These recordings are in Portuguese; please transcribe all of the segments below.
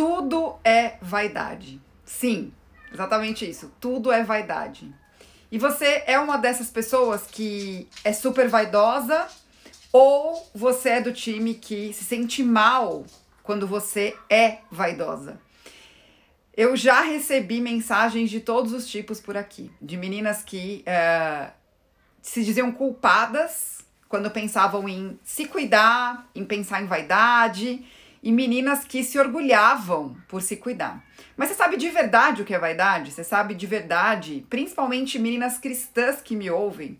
tudo é vaidade. Sim, exatamente isso. Tudo é vaidade. E você é uma dessas pessoas que é super vaidosa ou você é do time que se sente mal quando você é vaidosa? Eu já recebi mensagens de todos os tipos por aqui, de meninas que uh, se diziam culpadas quando pensavam em se cuidar, em pensar em vaidade, e meninas que se orgulhavam por se cuidar. Mas você sabe de verdade o que é vaidade? Você sabe de verdade, principalmente meninas cristãs que me ouvem,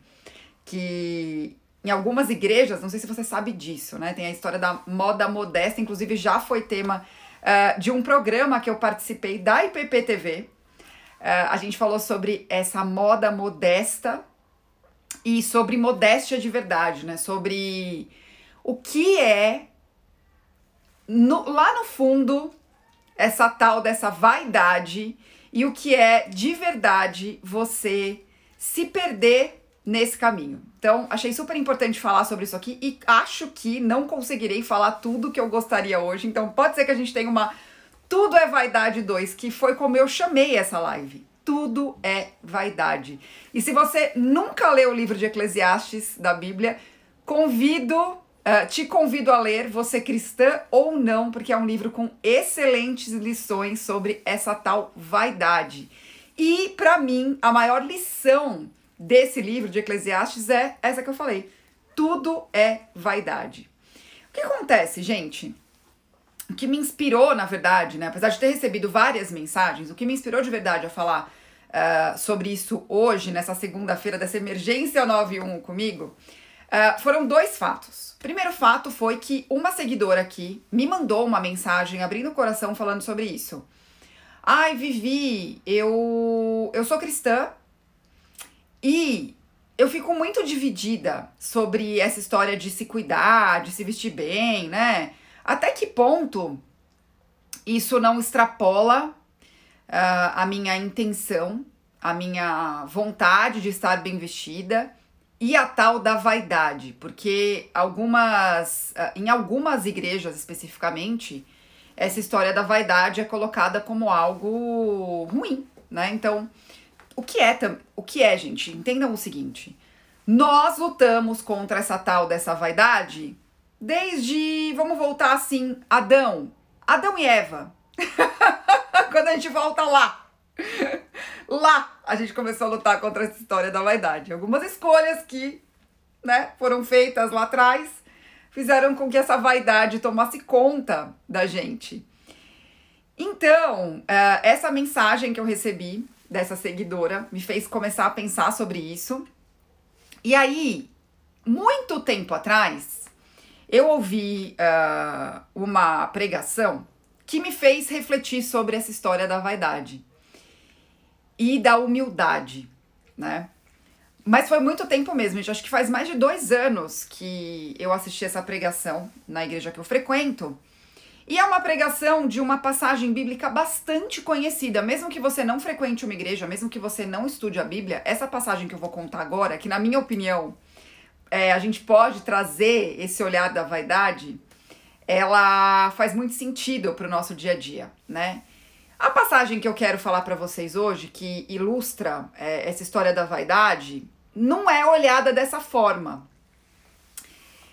que em algumas igrejas, não sei se você sabe disso, né? Tem a história da moda modesta, inclusive já foi tema uh, de um programa que eu participei da IPPTV. Uh, eh, a gente falou sobre essa moda modesta e sobre modéstia de verdade, né? Sobre o que é no, lá no fundo essa tal dessa vaidade e o que é de verdade você se perder nesse caminho. Então, achei super importante falar sobre isso aqui e acho que não conseguirei falar tudo que eu gostaria hoje. Então, pode ser que a gente tenha uma Tudo é Vaidade 2, que foi como eu chamei essa live tudo é vaidade. E se você nunca leu o livro de Eclesiastes da Bíblia, convido, uh, te convido a ler, você cristã ou não, porque é um livro com excelentes lições sobre essa tal vaidade. E para mim, a maior lição desse livro de Eclesiastes é essa que eu falei: tudo é vaidade. O que acontece, gente? O que me inspirou, na verdade, né? Apesar de ter recebido várias mensagens, o que me inspirou de verdade a falar uh, sobre isso hoje, nessa segunda-feira dessa emergência 91 comigo, uh, foram dois fatos. Primeiro fato foi que uma seguidora aqui me mandou uma mensagem abrindo o coração falando sobre isso. Ai, Vivi, eu, eu sou cristã e eu fico muito dividida sobre essa história de se cuidar, de se vestir bem, né? Até que ponto isso não extrapola uh, a minha intenção, a minha vontade de estar bem vestida e a tal da vaidade, porque algumas, uh, em algumas igrejas especificamente, essa história da vaidade é colocada como algo ruim, né? Então, o que é, o que é, gente? Entendam o seguinte: nós lutamos contra essa tal dessa vaidade desde, vamos voltar assim, Adão, Adão e Eva. Quando a gente volta lá. Lá a gente começou a lutar contra essa história da vaidade. Algumas escolhas que, né, foram feitas lá atrás fizeram com que essa vaidade tomasse conta da gente. Então, eh, essa mensagem que eu recebi dessa seguidora me fez começar a pensar sobre isso. E aí, muito tempo atrás, eu ouvi uh, uma pregação que me fez refletir sobre essa história da vaidade e da humildade, né? Mas foi muito tempo mesmo, gente. Acho que faz mais de dois anos que eu assisti essa pregação na igreja que eu frequento. E é uma pregação de uma passagem bíblica bastante conhecida. Mesmo que você não frequente uma igreja, mesmo que você não estude a Bíblia, essa passagem que eu vou contar agora, que na minha opinião é, a gente pode trazer esse olhar da vaidade, ela faz muito sentido para o nosso dia a dia, né? A passagem que eu quero falar para vocês hoje, que ilustra é, essa história da vaidade, não é olhada dessa forma.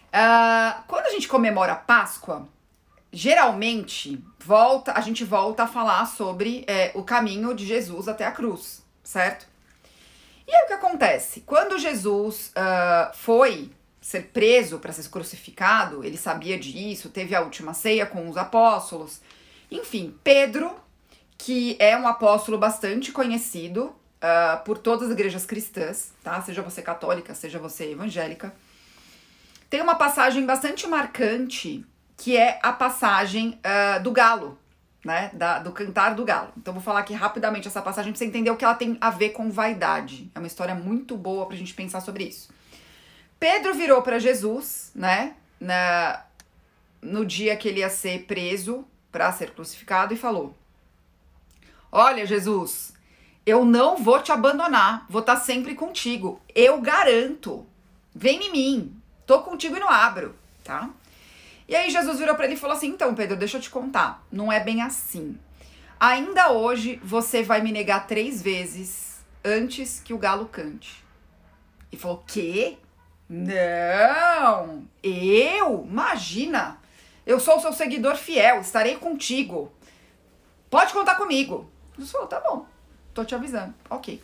Uh, quando a gente comemora a Páscoa, geralmente volta, a gente volta a falar sobre é, o caminho de Jesus até a cruz, certo? E aí o que acontece? Quando Jesus uh, foi ser preso para ser crucificado, ele sabia disso, teve a última ceia com os apóstolos. Enfim, Pedro, que é um apóstolo bastante conhecido uh, por todas as igrejas cristãs, tá? Seja você católica, seja você evangélica, tem uma passagem bastante marcante que é a passagem uh, do galo, né? Da, do cantar do galo. Então vou falar aqui rapidamente essa passagem pra você entender o que ela tem a ver com vaidade. É uma história muito boa pra gente pensar sobre isso. Pedro virou para Jesus, né, na, no dia que ele ia ser preso para ser crucificado e falou: Olha, Jesus, eu não vou te abandonar, vou estar tá sempre contigo. Eu garanto. Vem em mim. Tô contigo e não abro, tá? E aí Jesus virou para ele e falou assim: "Então, Pedro, deixa eu te contar, não é bem assim. Ainda hoje você vai me negar três vezes antes que o galo cante." E falou: "Quê? Não! Eu? Imagina! Eu sou o seu seguidor fiel, estarei contigo. Pode contar comigo." Jesus falou: "Tá bom. Tô te avisando." OK.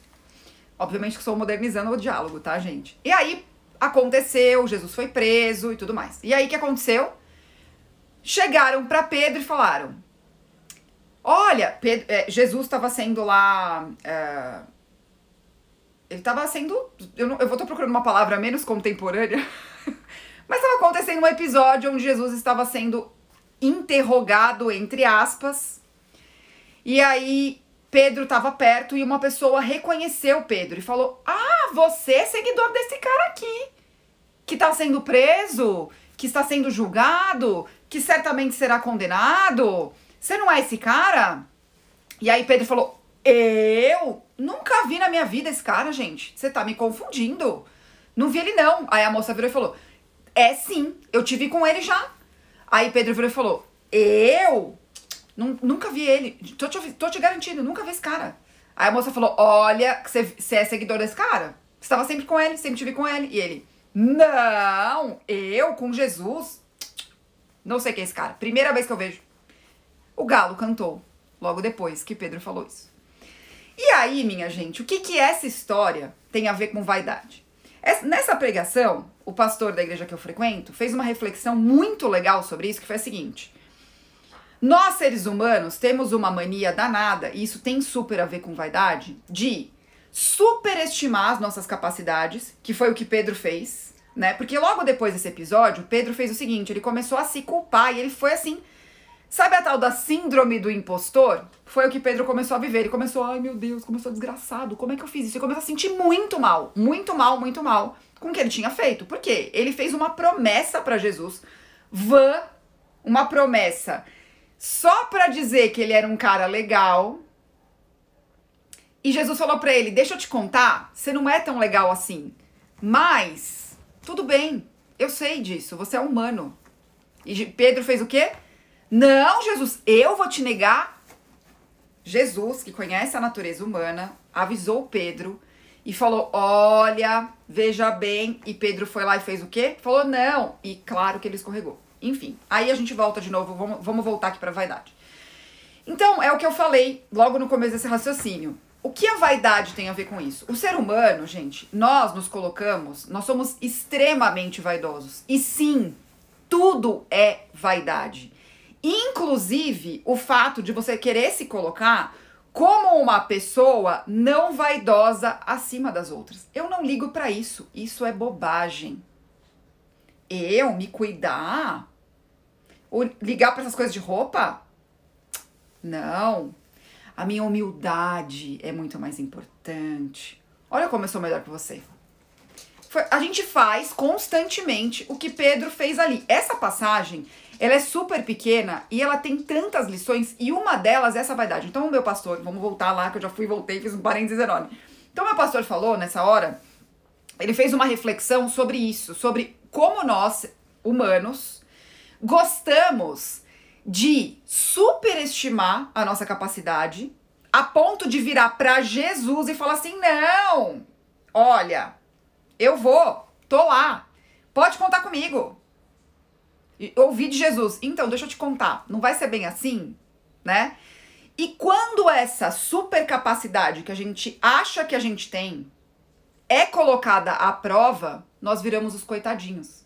Obviamente que estou modernizando o diálogo, tá, gente? E aí aconteceu, Jesus foi preso e tudo mais. E aí o que aconteceu? Chegaram para Pedro e falaram: Olha, Pedro, é, Jesus estava sendo lá. É, ele estava sendo. Eu, não, eu vou estar procurando uma palavra menos contemporânea. Mas estava acontecendo um episódio onde Jesus estava sendo interrogado, entre aspas. E aí Pedro estava perto e uma pessoa reconheceu Pedro e falou: Ah, você é seguidor desse cara aqui, que está sendo preso, que está sendo julgado, que certamente será condenado. Você não é esse cara? E aí Pedro falou: Eu nunca vi na minha vida esse cara, gente. Você tá me confundindo. Não vi ele, não. Aí a moça virou e falou: É sim, eu tive com ele já. Aí Pedro virou e falou: Eu? Nunca vi ele. Tô te, tô te garantindo, nunca vi esse cara. Aí a moça falou: Olha, você é seguidor desse cara? Você estava sempre com ele, sempre tive com ele. E ele: Não, eu com Jesus. Não sei quem é esse cara. Primeira vez que eu vejo. O galo cantou logo depois que Pedro falou isso. E aí, minha gente, o que, que essa história tem a ver com vaidade? Nessa pregação, o pastor da igreja que eu frequento fez uma reflexão muito legal sobre isso, que foi a seguinte. Nós, seres humanos, temos uma mania danada, e isso tem super a ver com vaidade, de superestimar as nossas capacidades, que foi o que Pedro fez, né? Porque logo depois desse episódio, Pedro fez o seguinte: ele começou a se culpar e ele foi assim. Sabe a tal da síndrome do impostor? Foi o que Pedro começou a viver. Ele começou, ai meu Deus, como eu sou desgraçado, como é que eu fiz isso? Ele começou a sentir muito mal, muito mal, muito mal com o que ele tinha feito. Por quê? Ele fez uma promessa para Jesus, vã, uma promessa só para dizer que ele era um cara legal. E Jesus falou para ele: Deixa eu te contar, você não é tão legal assim. Mas, tudo bem, eu sei disso, você é humano. E Pedro fez o quê? Não, Jesus, eu vou te negar. Jesus, que conhece a natureza humana, avisou Pedro e falou: Olha, veja bem. E Pedro foi lá e fez o quê? Falou: Não. E claro que ele escorregou. Enfim, aí a gente volta de novo, vamos, vamos voltar aqui para vaidade. Então, é o que eu falei logo no começo desse raciocínio. O que a vaidade tem a ver com isso? O ser humano, gente, nós nos colocamos, nós somos extremamente vaidosos. E sim, tudo é vaidade. Inclusive o fato de você querer se colocar como uma pessoa não vaidosa acima das outras. Eu não ligo para isso. Isso é bobagem. Eu me cuidar ligar para essas coisas de roupa? Não. A minha humildade é muito mais importante. Olha como eu sou melhor que você. Foi, a gente faz constantemente o que Pedro fez ali. Essa passagem, ela é super pequena e ela tem tantas lições e uma delas é essa vaidade. Então, meu pastor, vamos voltar lá que eu já fui voltei, fiz um parênteses enorme. Então, meu pastor falou nessa hora, ele fez uma reflexão sobre isso, sobre como nós, humanos, gostamos de superestimar a nossa capacidade a ponto de virar para Jesus e falar assim: "Não! Olha, eu vou, tô lá. Pode contar comigo." E de Jesus. Então, deixa eu te contar, não vai ser bem assim, né? E quando essa super capacidade que a gente acha que a gente tem é colocada à prova, nós viramos os coitadinhos.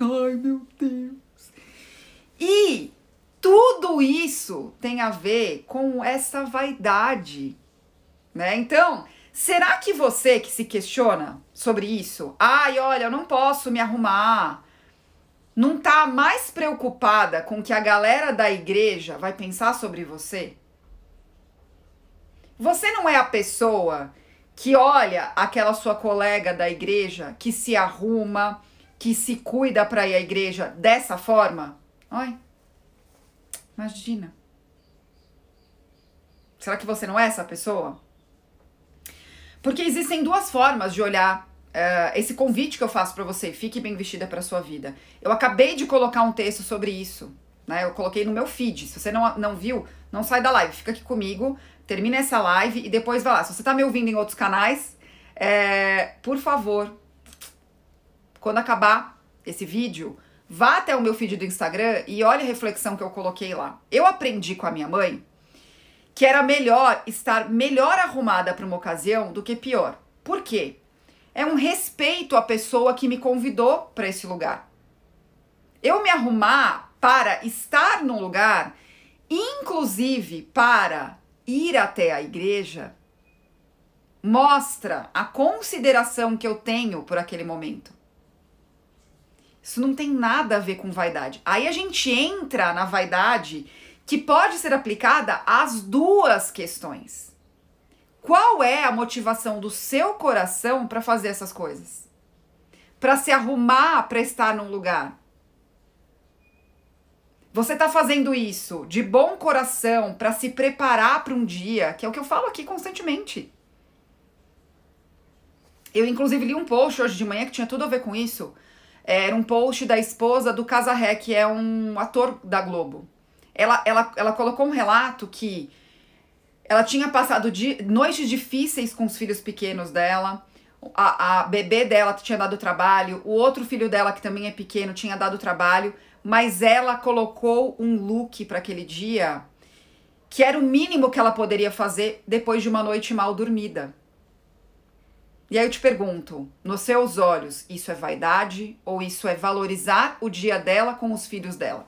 Ai, meu Deus. E tudo isso tem a ver com essa vaidade, né? Então, será que você que se questiona sobre isso, ai, olha, eu não posso me arrumar, não tá mais preocupada com que a galera da igreja vai pensar sobre você? Você não é a pessoa que olha aquela sua colega da igreja que se arruma, que se cuida para ir à igreja dessa forma? Ai, imagina. Será que você não é essa pessoa? Porque existem duas formas de olhar uh, esse convite que eu faço para você, fique bem vestida para sua vida. Eu acabei de colocar um texto sobre isso, né? Eu coloquei no meu feed. Se você não, não viu, não sai da live, fica aqui comigo, termina essa live e depois vai lá. Se você tá me ouvindo em outros canais, é, por favor, quando acabar esse vídeo, vá até o meu feed do Instagram e olhe a reflexão que eu coloquei lá. Eu aprendi com a minha mãe que era melhor estar melhor arrumada para uma ocasião do que pior. Por quê? É um respeito à pessoa que me convidou para esse lugar. Eu me arrumar para estar num lugar, inclusive para ir até a igreja, mostra a consideração que eu tenho por aquele momento. Isso não tem nada a ver com vaidade. Aí a gente entra na vaidade que pode ser aplicada às duas questões. Qual é a motivação do seu coração para fazer essas coisas? Para se arrumar para estar num lugar? Você está fazendo isso de bom coração para se preparar para um dia, que é o que eu falo aqui constantemente. Eu, inclusive, li um post hoje de manhã que tinha tudo a ver com isso. Era um post da esposa do Casarré, que é um ator da Globo. Ela, ela, ela colocou um relato que ela tinha passado de, noites difíceis com os filhos pequenos dela. A, a bebê dela tinha dado trabalho, o outro filho dela, que também é pequeno, tinha dado trabalho, mas ela colocou um look para aquele dia que era o mínimo que ela poderia fazer depois de uma noite mal dormida. E aí eu te pergunto, nos seus olhos, isso é vaidade ou isso é valorizar o dia dela com os filhos dela?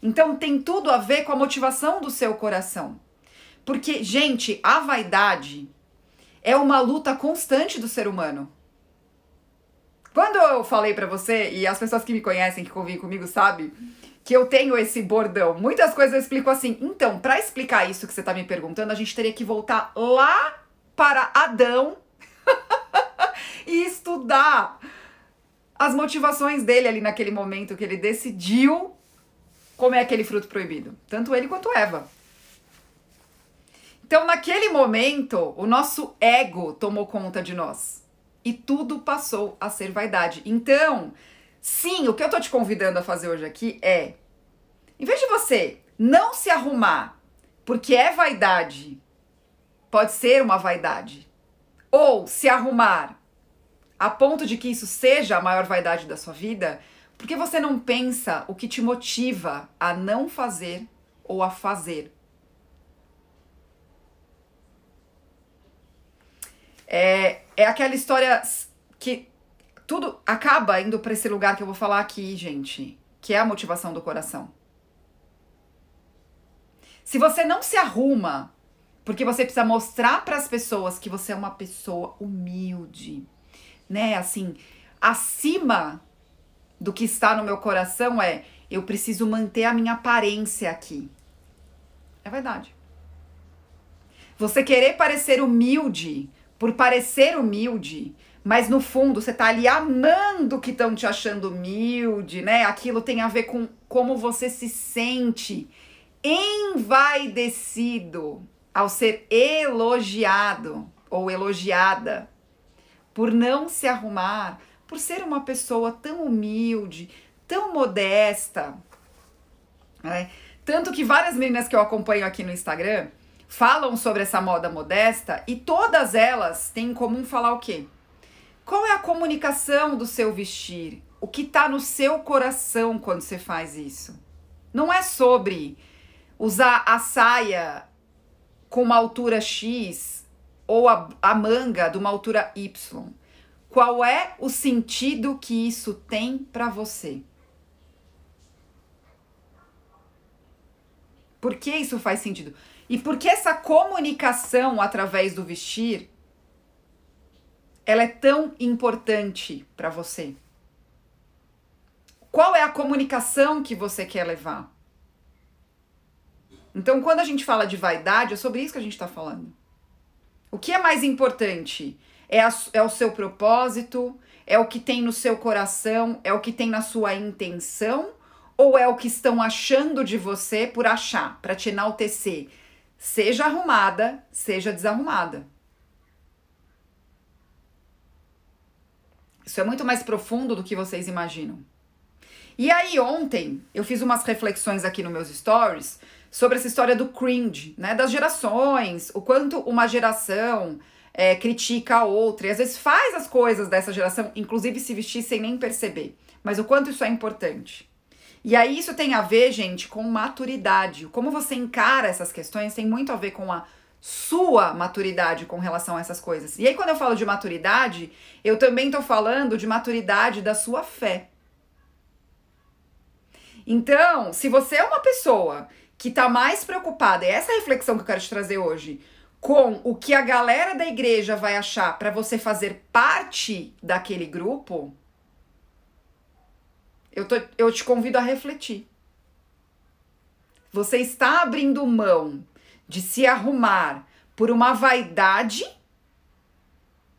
Então tem tudo a ver com a motivação do seu coração. Porque, gente, a vaidade é uma luta constante do ser humano. Quando eu falei para você, e as pessoas que me conhecem, que convivem comigo, sabem que eu tenho esse bordão. Muitas coisas eu explico assim. Então, para explicar isso que você tá me perguntando, a gente teria que voltar lá para Adão e estudar as motivações dele ali naquele momento que ele decidiu comer aquele fruto proibido. Tanto ele quanto Eva. Então, naquele momento, o nosso ego tomou conta de nós. E tudo passou a ser vaidade. Então, sim, o que eu tô te convidando a fazer hoje aqui é: em vez de você não se arrumar porque é vaidade, pode ser uma vaidade, ou se arrumar a ponto de que isso seja a maior vaidade da sua vida, por que você não pensa o que te motiva a não fazer ou a fazer? É, é aquela história que tudo acaba indo para esse lugar que eu vou falar aqui, gente, que é a motivação do coração. Se você não se arruma porque você precisa mostrar para as pessoas que você é uma pessoa humilde, né? Assim, acima do que está no meu coração é eu preciso manter a minha aparência aqui. É verdade. Você querer parecer humilde por parecer humilde, mas no fundo você tá ali amando que estão te achando humilde, né? Aquilo tem a ver com como você se sente envaidecido ao ser elogiado ou elogiada por não se arrumar, por ser uma pessoa tão humilde, tão modesta. Né? Tanto que várias meninas que eu acompanho aqui no Instagram falam sobre essa moda modesta e todas elas têm em comum falar o quê? Qual é a comunicação do seu vestir? O que está no seu coração quando você faz isso? Não é sobre usar a saia com uma altura X ou a, a manga de uma altura Y. Qual é o sentido que isso tem para você? Por que isso faz sentido? E por que essa comunicação através do vestir ela é tão importante para você? Qual é a comunicação que você quer levar? Então, quando a gente fala de vaidade, é sobre isso que a gente está falando. O que é mais importante? É, a, é o seu propósito? É o que tem no seu coração? É o que tem na sua intenção? Ou é o que estão achando de você por achar, para te enaltecer? Seja arrumada, seja desarrumada. Isso é muito mais profundo do que vocês imaginam. E aí, ontem, eu fiz umas reflexões aqui nos meus stories sobre essa história do cringe, né? Das gerações, o quanto uma geração é, critica a outra e às vezes faz as coisas dessa geração, inclusive se vestir sem nem perceber. Mas o quanto isso é importante. E aí isso tem a ver, gente, com maturidade. Como você encara essas questões tem muito a ver com a sua maturidade com relação a essas coisas. E aí quando eu falo de maturidade, eu também tô falando de maturidade da sua fé. Então, se você é uma pessoa que tá mais preocupada, é essa reflexão que eu quero te trazer hoje, com o que a galera da igreja vai achar para você fazer parte daquele grupo, eu, tô, eu te convido a refletir. Você está abrindo mão de se arrumar por uma vaidade,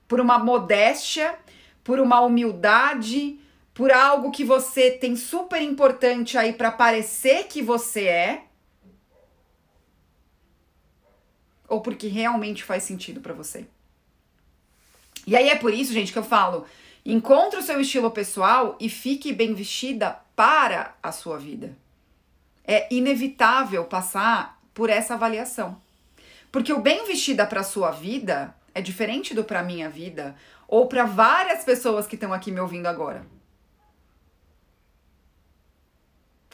por uma modéstia, por uma humildade, por algo que você tem super importante aí para parecer que você é, ou porque realmente faz sentido para você. E aí é por isso, gente, que eu falo: encontre o seu estilo pessoal e fique bem vestida para a sua vida. É inevitável passar por essa avaliação. Porque o bem vestida para a sua vida é diferente do para minha vida ou para várias pessoas que estão aqui me ouvindo agora.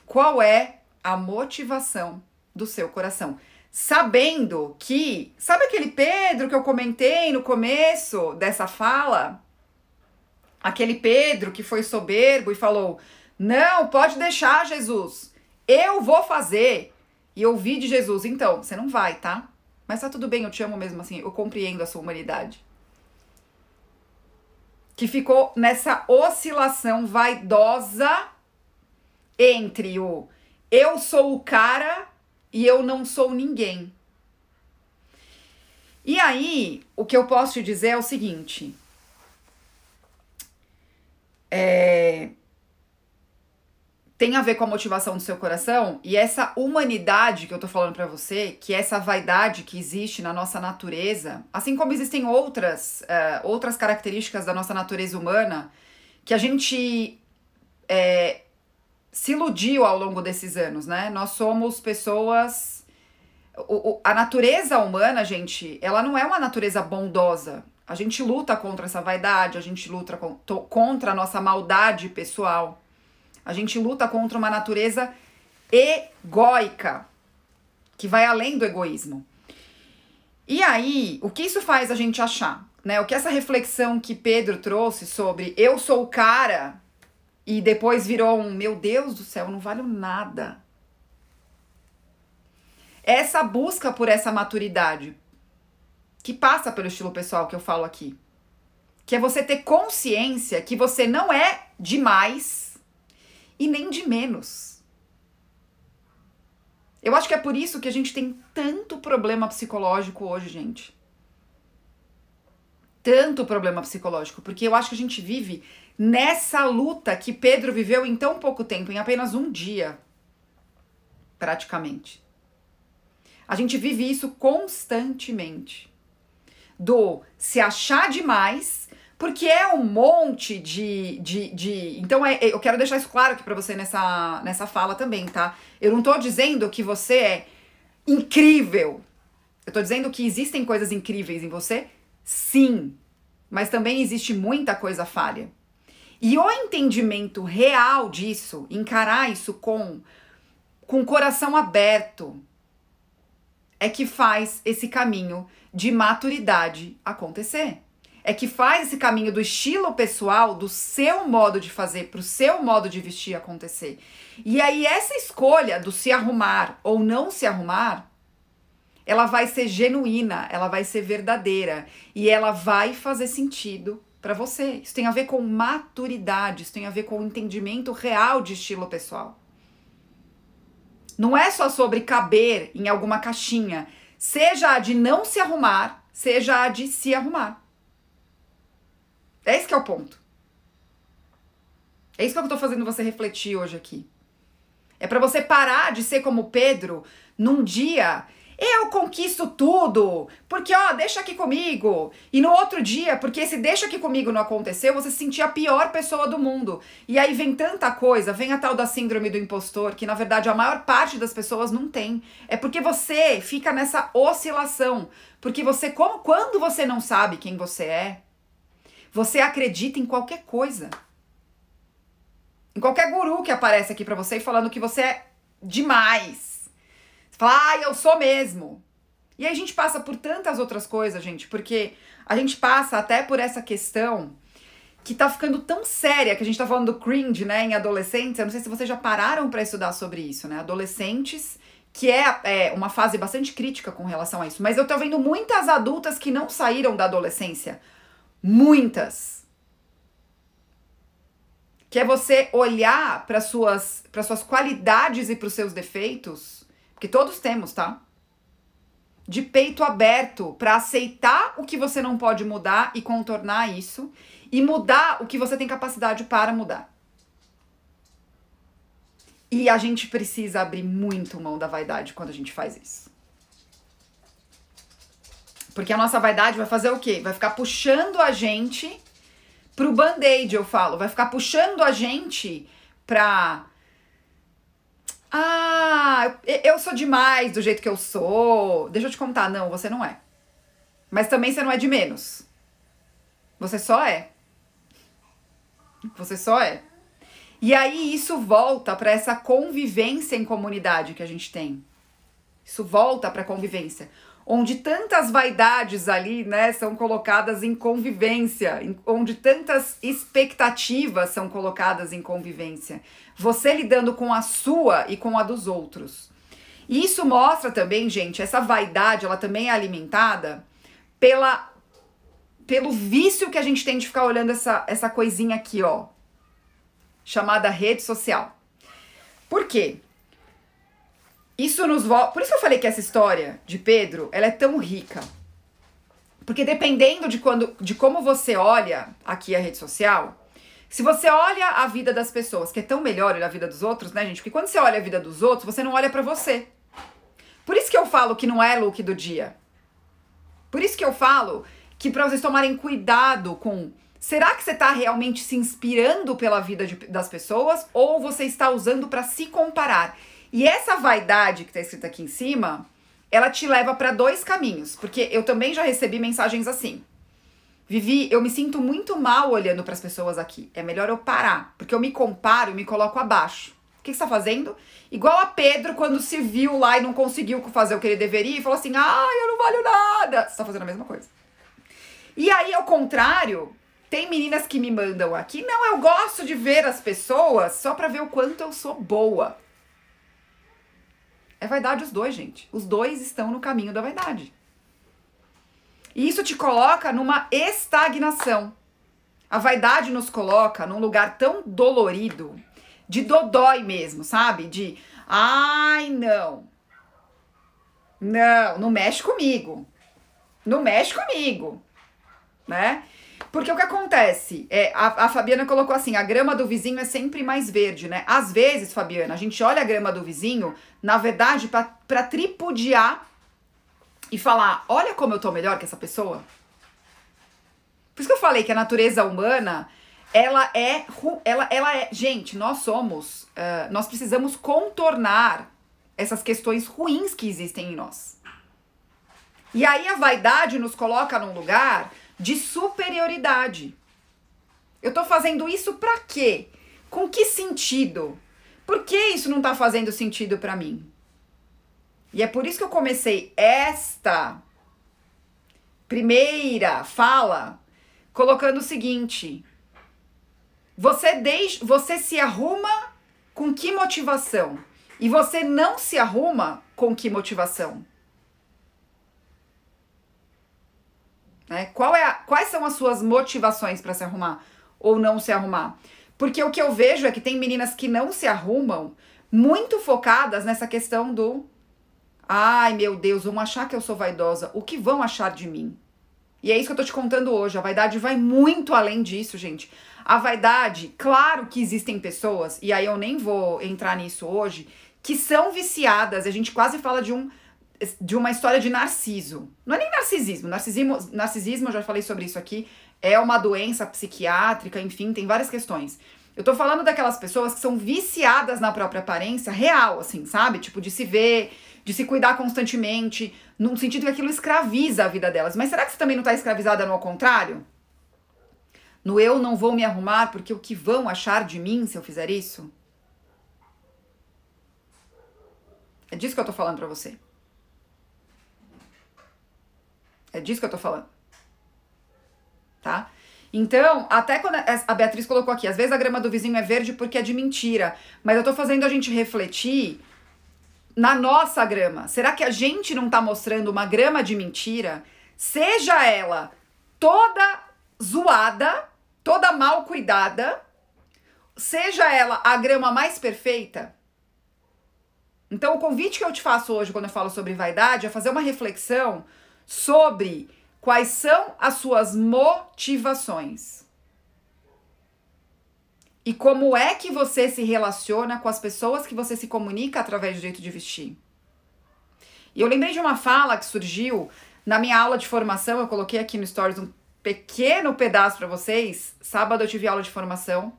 Qual é a motivação do seu coração? Sabendo que, sabe aquele Pedro que eu comentei no começo dessa fala? Aquele Pedro que foi soberbo e falou: Não, pode deixar, Jesus, eu vou fazer. E ouvi de Jesus: Então, você não vai, tá? Mas tá tudo bem, eu te amo mesmo assim, eu compreendo a sua humanidade. Que ficou nessa oscilação vaidosa entre o eu sou o cara e eu não sou ninguém. E aí, o que eu posso te dizer é o seguinte: é, tem a ver com a motivação do seu coração e essa humanidade que eu tô falando para você, que é essa vaidade que existe na nossa natureza, assim como existem outras, uh, outras características da nossa natureza humana que a gente é, se iludiu ao longo desses anos, né? Nós somos pessoas. O, o, a natureza humana, gente, ela não é uma natureza bondosa. A gente luta contra essa vaidade, a gente luta com, to, contra a nossa maldade pessoal. A gente luta contra uma natureza egóica, que vai além do egoísmo. E aí, o que isso faz a gente achar? Né? O que essa reflexão que Pedro trouxe sobre eu sou o cara e depois virou um, meu Deus do céu, não vale nada. Essa busca por essa maturidade, que passa pelo estilo pessoal que eu falo aqui, que é você ter consciência que você não é de mais e nem de menos. Eu acho que é por isso que a gente tem tanto problema psicológico hoje, gente. Tanto problema psicológico, porque eu acho que a gente vive nessa luta que Pedro viveu em tão pouco tempo, em apenas um dia, praticamente. A gente vive isso constantemente. Do se achar demais, porque é um monte de. de, de então, é, eu quero deixar isso claro aqui pra você nessa, nessa fala também, tá? Eu não tô dizendo que você é incrível. Eu tô dizendo que existem coisas incríveis em você, sim. Mas também existe muita coisa falha. E o entendimento real disso, encarar isso com com coração aberto, é que faz esse caminho de maturidade acontecer. É que faz esse caminho do estilo pessoal, do seu modo de fazer, para o seu modo de vestir acontecer. E aí, essa escolha do se arrumar ou não se arrumar, ela vai ser genuína, ela vai ser verdadeira e ela vai fazer sentido para você. Isso tem a ver com maturidade, isso tem a ver com o entendimento real de estilo pessoal. Não é só sobre caber em alguma caixinha, seja a de não se arrumar, seja a de se arrumar. É esse que é o ponto. É isso que eu tô fazendo você refletir hoje aqui. É para você parar de ser como Pedro num dia eu conquisto tudo, porque ó, deixa aqui comigo. E no outro dia, porque esse deixa aqui comigo não aconteceu, você se sentia a pior pessoa do mundo. E aí vem tanta coisa, vem a tal da síndrome do impostor, que na verdade a maior parte das pessoas não tem. É porque você fica nessa oscilação. Porque você, como, quando você não sabe quem você é, você acredita em qualquer coisa. Em qualquer guru que aparece aqui para você falando que você é demais fala, ah, eu sou mesmo. E aí a gente passa por tantas outras coisas, gente, porque a gente passa até por essa questão que tá ficando tão séria, que a gente tá falando do cringe, né, em adolescentes. Eu não sei se vocês já pararam para estudar sobre isso, né? Adolescentes, que é, é uma fase bastante crítica com relação a isso. Mas eu tô vendo muitas adultas que não saíram da adolescência. Muitas. Que é você olhar para suas, suas qualidades e para os seus defeitos que todos temos, tá? De peito aberto para aceitar o que você não pode mudar e contornar isso e mudar o que você tem capacidade para mudar. E a gente precisa abrir muito mão da vaidade quando a gente faz isso. Porque a nossa vaidade vai fazer o quê? Vai ficar puxando a gente pro band-aid, eu falo. Vai ficar puxando a gente pra ah, eu sou demais do jeito que eu sou. Deixa eu te contar, não, você não é. Mas também você não é de menos. Você só é. Você só é. E aí isso volta para essa convivência em comunidade que a gente tem. Isso volta para convivência onde tantas vaidades ali, né, são colocadas em convivência, onde tantas expectativas são colocadas em convivência. Você lidando com a sua e com a dos outros. E isso mostra também, gente, essa vaidade, ela também é alimentada pela pelo vício que a gente tem de ficar olhando essa, essa coisinha aqui, ó, chamada rede social. Por quê? Isso nos volta. Por isso que eu falei que essa história de Pedro, ela é tão rica. Porque dependendo de quando, de como você olha aqui a rede social, se você olha a vida das pessoas, que é tão melhor a vida dos outros, né, gente? Porque quando você olha a vida dos outros, você não olha para você. Por isso que eu falo que não é look do dia. Por isso que eu falo que para vocês tomarem cuidado com será que você está realmente se inspirando pela vida de, das pessoas ou você está usando para se comparar? E essa vaidade que está escrita aqui em cima, ela te leva para dois caminhos, porque eu também já recebi mensagens assim. Vivi, eu me sinto muito mal olhando para as pessoas aqui. É melhor eu parar, porque eu me comparo e me coloco abaixo. O que, você está fazendo? Igual a Pedro quando se viu lá e não conseguiu fazer o que ele deveria e falou assim: ah, eu não valho nada. Você está fazendo a mesma coisa. E aí, ao contrário, tem meninas que me mandam aqui: não, eu gosto de ver as pessoas só para ver o quanto eu sou boa. É vaidade os dois, gente. Os dois estão no caminho da vaidade. E isso te coloca numa estagnação. A vaidade nos coloca num lugar tão dolorido, de dodói mesmo, sabe? De, ai, não. Não, não mexe comigo. Não mexe comigo, né? Porque o que acontece? É, a, a, Fabiana colocou assim: a grama do vizinho é sempre mais verde, né? Às vezes, Fabiana, a gente olha a grama do vizinho, na verdade, para tripudiar e falar: olha como eu tô melhor que essa pessoa. Por isso que eu falei que a natureza humana, ela é. Ela, ela é. Gente, nós somos. Uh, nós precisamos contornar essas questões ruins que existem em nós. E aí a vaidade nos coloca num lugar de superioridade. Eu tô fazendo isso para quê? Com que sentido? Por que isso não tá fazendo sentido para mim? E é por isso que eu comecei esta primeira fala colocando o seguinte: você deixa, você se arruma com que motivação? E você não se arruma com que motivação? Né? Qual é a, quais são as suas motivações para se arrumar ou não se arrumar? Porque o que eu vejo é que tem meninas que não se arrumam muito focadas nessa questão do ai meu Deus, vão achar que eu sou vaidosa, o que vão achar de mim? E é isso que eu tô te contando hoje. A vaidade vai muito além disso, gente. A vaidade, claro que existem pessoas, e aí eu nem vou entrar nisso hoje, que são viciadas. A gente quase fala de um de uma história de narciso. Não é nem narcisismo. Narcisismo, narcisismo, eu já falei sobre isso aqui, é uma doença psiquiátrica, enfim, tem várias questões. Eu tô falando daquelas pessoas que são viciadas na própria aparência real, assim, sabe? Tipo, de se ver, de se cuidar constantemente, num sentido que aquilo escraviza a vida delas. Mas será que você também não tá escravizada no ao contrário? No eu não vou me arrumar porque o que vão achar de mim se eu fizer isso? É disso que eu tô falando pra você. É disso que eu tô falando. Tá? Então, até quando a Beatriz colocou aqui, às vezes a grama do vizinho é verde porque é de mentira, mas eu tô fazendo a gente refletir na nossa grama. Será que a gente não tá mostrando uma grama de mentira, seja ela toda zoada, toda mal cuidada, seja ela a grama mais perfeita? Então, o convite que eu te faço hoje quando eu falo sobre vaidade é fazer uma reflexão sobre quais são as suas motivações. E como é que você se relaciona com as pessoas que você se comunica através do jeito de vestir. E eu lembrei de uma fala que surgiu na minha aula de formação, eu coloquei aqui no Stories um pequeno pedaço para vocês. Sábado eu tive aula de formação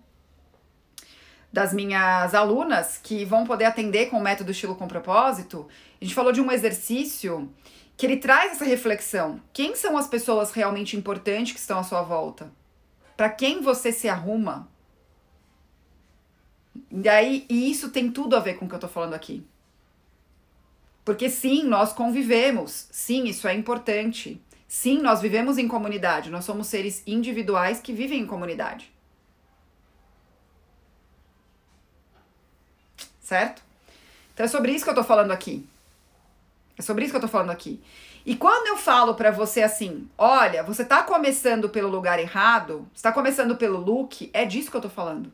das minhas alunas que vão poder atender com o método estilo com propósito. A gente falou de um exercício que ele traz essa reflexão. Quem são as pessoas realmente importantes que estão à sua volta? Para quem você se arruma? E aí, e isso tem tudo a ver com o que eu tô falando aqui. Porque sim, nós convivemos. Sim, isso é importante. Sim, nós vivemos em comunidade. Nós somos seres individuais que vivem em comunidade. Certo? Então é sobre isso que eu tô falando aqui. É sobre isso que eu tô falando aqui. E quando eu falo para você assim, olha, você tá começando pelo lugar errado, está começando pelo look, é disso que eu tô falando.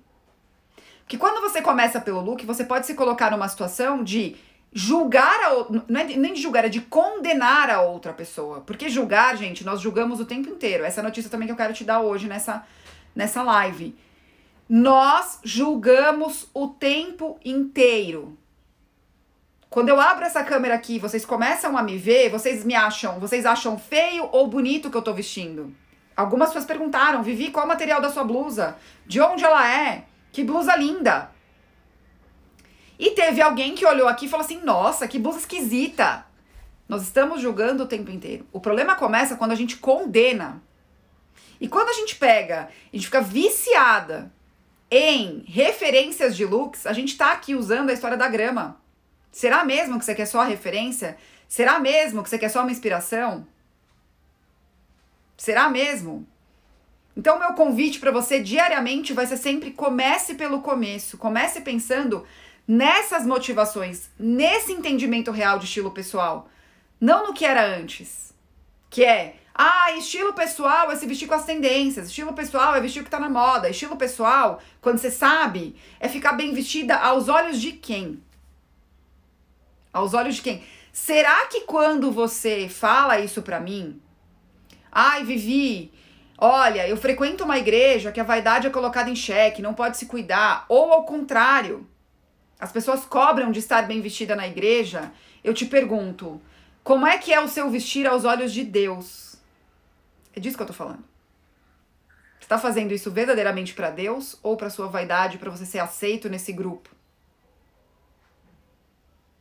Porque quando você começa pelo look, você pode se colocar numa situação de julgar a não é nem de julgar, é de condenar a outra pessoa. Porque julgar, gente, nós julgamos o tempo inteiro. Essa é notícia também que eu quero te dar hoje nessa nessa live. Nós julgamos o tempo inteiro. Quando eu abro essa câmera aqui, vocês começam a me ver, vocês me acham, vocês acham feio ou bonito que eu tô vestindo? Algumas pessoas perguntaram, Vivi, qual é o material da sua blusa? De onde ela é? Que blusa linda! E teve alguém que olhou aqui e falou assim: nossa, que blusa esquisita! Nós estamos julgando o tempo inteiro. O problema começa quando a gente condena. E quando a gente pega, a gente fica viciada em referências de looks, a gente tá aqui usando a história da grama. Será mesmo que você quer só a referência? Será mesmo que você quer só uma inspiração? Será mesmo? Então, meu convite para você diariamente vai ser sempre comece pelo começo. Comece pensando nessas motivações, nesse entendimento real de estilo pessoal, não no que era antes. Que é, ah, estilo pessoal é se vestir com as tendências, estilo pessoal é vestir o que tá na moda, estilo pessoal, quando você sabe, é ficar bem vestida aos olhos de quem? Aos olhos de quem? Será que quando você fala isso pra mim, ai, Vivi, olha, eu frequento uma igreja que a vaidade é colocada em xeque, não pode se cuidar, ou ao contrário, as pessoas cobram de estar bem vestida na igreja, eu te pergunto, como é que é o seu vestir aos olhos de Deus? É disso que eu tô falando. Você tá fazendo isso verdadeiramente para Deus ou para sua vaidade, para você ser aceito nesse grupo?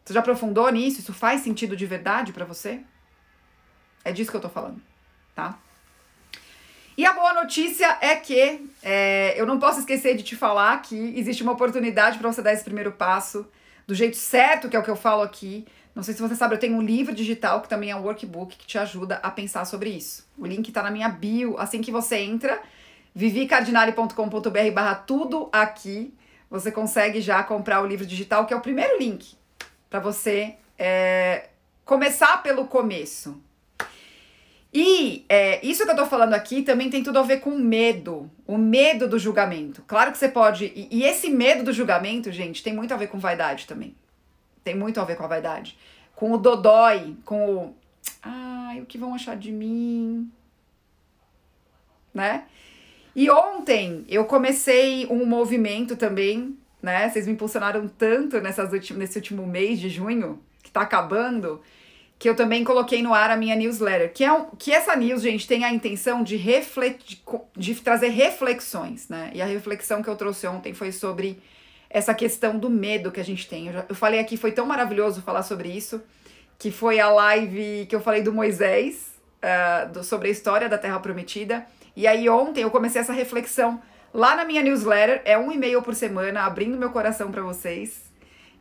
Você já aprofundou nisso? Isso faz sentido de verdade para você? É disso que eu tô falando, tá? E a boa notícia é que é, eu não posso esquecer de te falar que existe uma oportunidade para você dar esse primeiro passo do jeito certo, que é o que eu falo aqui. Não sei se você sabe, eu tenho um livro digital que também é um workbook que te ajuda a pensar sobre isso. O link está na minha bio. Assim que você entra, vivicardinale.com.br barra tudo aqui, você consegue já comprar o livro digital, que é o primeiro link para você é, começar pelo começo. E é, isso que eu tô falando aqui também tem tudo a ver com medo, o medo do julgamento. Claro que você pode. E, e, esse medo do julgamento, gente, tem muito a ver com vaidade também. Tem muito a ver com a vaidade. Com o dodói, com o. Ai, o que vão achar de mim? Né? E ontem eu comecei um movimento também né? Vocês me impulsionaram tanto nessas nesse último mês de junho, que tá acabando, que eu também coloquei no ar a minha newsletter, que é um, que essa news, gente, tem a intenção de, refletir, de trazer reflexões, né? E a reflexão que eu trouxe ontem foi sobre essa questão do medo que a gente tem. Eu, já, eu falei aqui, foi tão maravilhoso falar sobre isso, que foi a live que eu falei do Moisés, uh, do, sobre a história da Terra Prometida. E aí ontem eu comecei essa reflexão lá na minha newsletter, é um e-mail por semana, abrindo meu coração para vocês.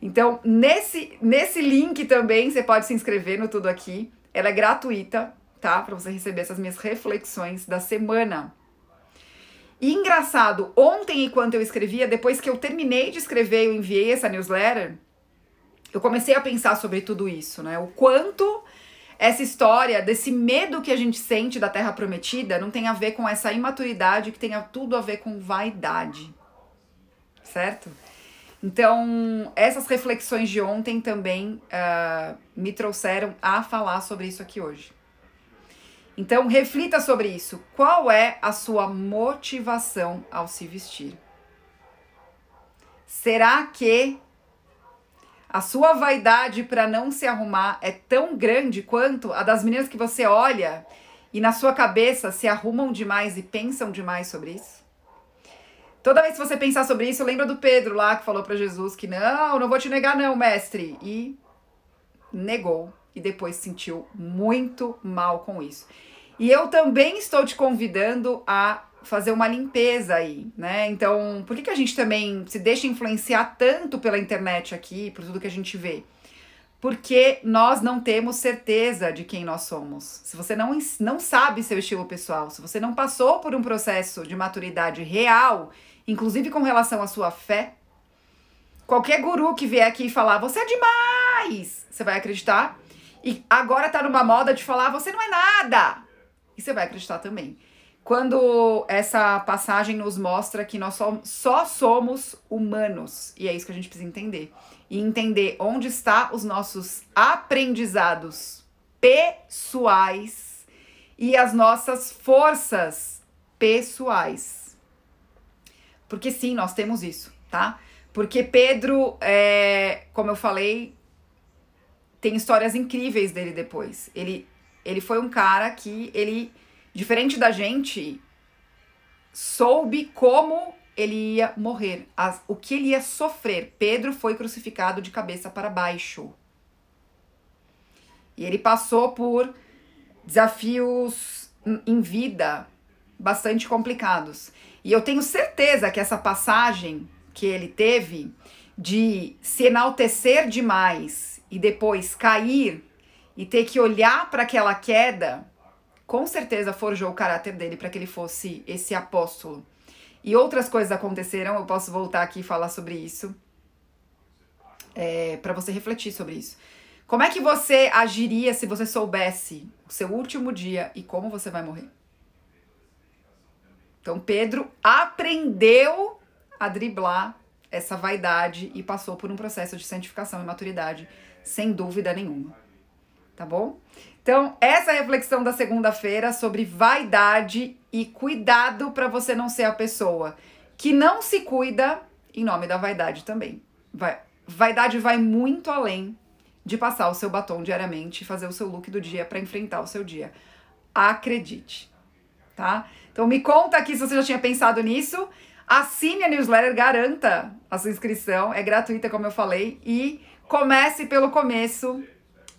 Então, nesse, nesse link também você pode se inscrever no Tudo Aqui. Ela é gratuita, tá? Para você receber essas minhas reflexões da semana. E engraçado, ontem, enquanto eu escrevia, depois que eu terminei de escrever, eu enviei essa newsletter, eu comecei a pensar sobre tudo isso, né? O quanto essa história desse medo que a gente sente da Terra Prometida não tem a ver com essa imaturidade, que tem tudo a ver com vaidade. Certo? Então, essas reflexões de ontem também uh, me trouxeram a falar sobre isso aqui hoje. Então, reflita sobre isso. Qual é a sua motivação ao se vestir? Será que a sua vaidade para não se arrumar é tão grande quanto a das meninas que você olha e na sua cabeça se arrumam demais e pensam demais sobre isso? Toda vez que você pensar sobre isso, lembra do Pedro lá que falou para Jesus que não, não vou te negar não, mestre. E negou e depois sentiu muito mal com isso. E eu também estou te convidando a fazer uma limpeza aí, né? Então, por que, que a gente também se deixa influenciar tanto pela internet aqui, por tudo que a gente vê? Porque nós não temos certeza de quem nós somos. Se você não, não sabe seu estilo pessoal, se você não passou por um processo de maturidade real inclusive com relação à sua fé. Qualquer guru que vier aqui e falar, você é demais, você vai acreditar. E agora tá numa moda de falar, você não é nada. E você vai acreditar também. Quando essa passagem nos mostra que nós só, só somos humanos. E é isso que a gente precisa entender. E entender onde está os nossos aprendizados pessoais e as nossas forças pessoais. Porque sim, nós temos isso, tá? Porque Pedro, é, como eu falei, tem histórias incríveis dele depois. Ele, ele foi um cara que ele, diferente da gente, soube como ele ia morrer, as, o que ele ia sofrer. Pedro foi crucificado de cabeça para baixo. E ele passou por desafios em vida bastante complicados. E eu tenho certeza que essa passagem que ele teve de se enaltecer demais e depois cair e ter que olhar para aquela queda, com certeza forjou o caráter dele para que ele fosse esse apóstolo. E outras coisas aconteceram, eu posso voltar aqui e falar sobre isso, é, para você refletir sobre isso. Como é que você agiria se você soubesse o seu último dia e como você vai morrer? Então Pedro aprendeu a driblar essa vaidade e passou por um processo de santificação e maturidade, sem dúvida nenhuma. Tá bom? Então, essa é reflexão da segunda-feira sobre vaidade e cuidado para você não ser a pessoa que não se cuida em nome da vaidade também. Vai, vaidade vai muito além de passar o seu batom diariamente e fazer o seu look do dia para enfrentar o seu dia. Acredite, tá? Então me conta aqui se você já tinha pensado nisso. Assine a newsletter, garanta a sua inscrição, é gratuita, como eu falei, e comece pelo começo.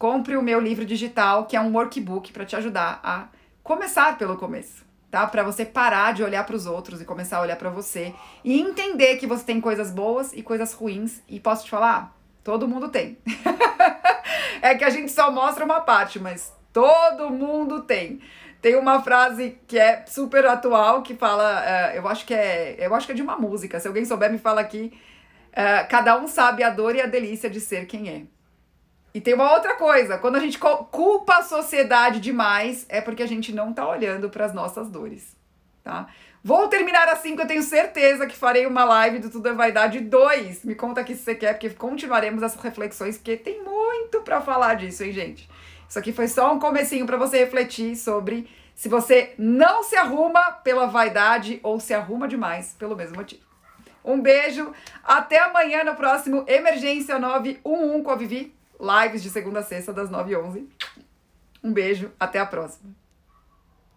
Compre o meu livro digital, que é um workbook para te ajudar a começar pelo começo, tá? Para você parar de olhar para os outros e começar a olhar para você e entender que você tem coisas boas e coisas ruins. E posso te falar, todo mundo tem. é que a gente só mostra uma parte, mas todo mundo tem. Tem uma frase que é super atual que fala, uh, eu acho que é, eu acho que é de uma música. Se alguém souber me fala aqui. Uh, cada um sabe a dor e a delícia de ser quem é. E tem uma outra coisa, quando a gente culpa a sociedade demais, é porque a gente não tá olhando para as nossas dores, tá? Vou terminar assim, que eu tenho certeza que farei uma live do Tudo é Vaidade 2. Me conta aqui se você quer, porque continuaremos essas reflexões, porque tem muito para falar disso, hein, gente? Isso aqui foi só um comecinho para você refletir sobre se você não se arruma pela vaidade ou se arruma demais pelo mesmo motivo. Um beijo, até amanhã no próximo Emergência 911 com a Vivi lives de segunda a sexta, das 9 e 11. Um beijo, até a próxima.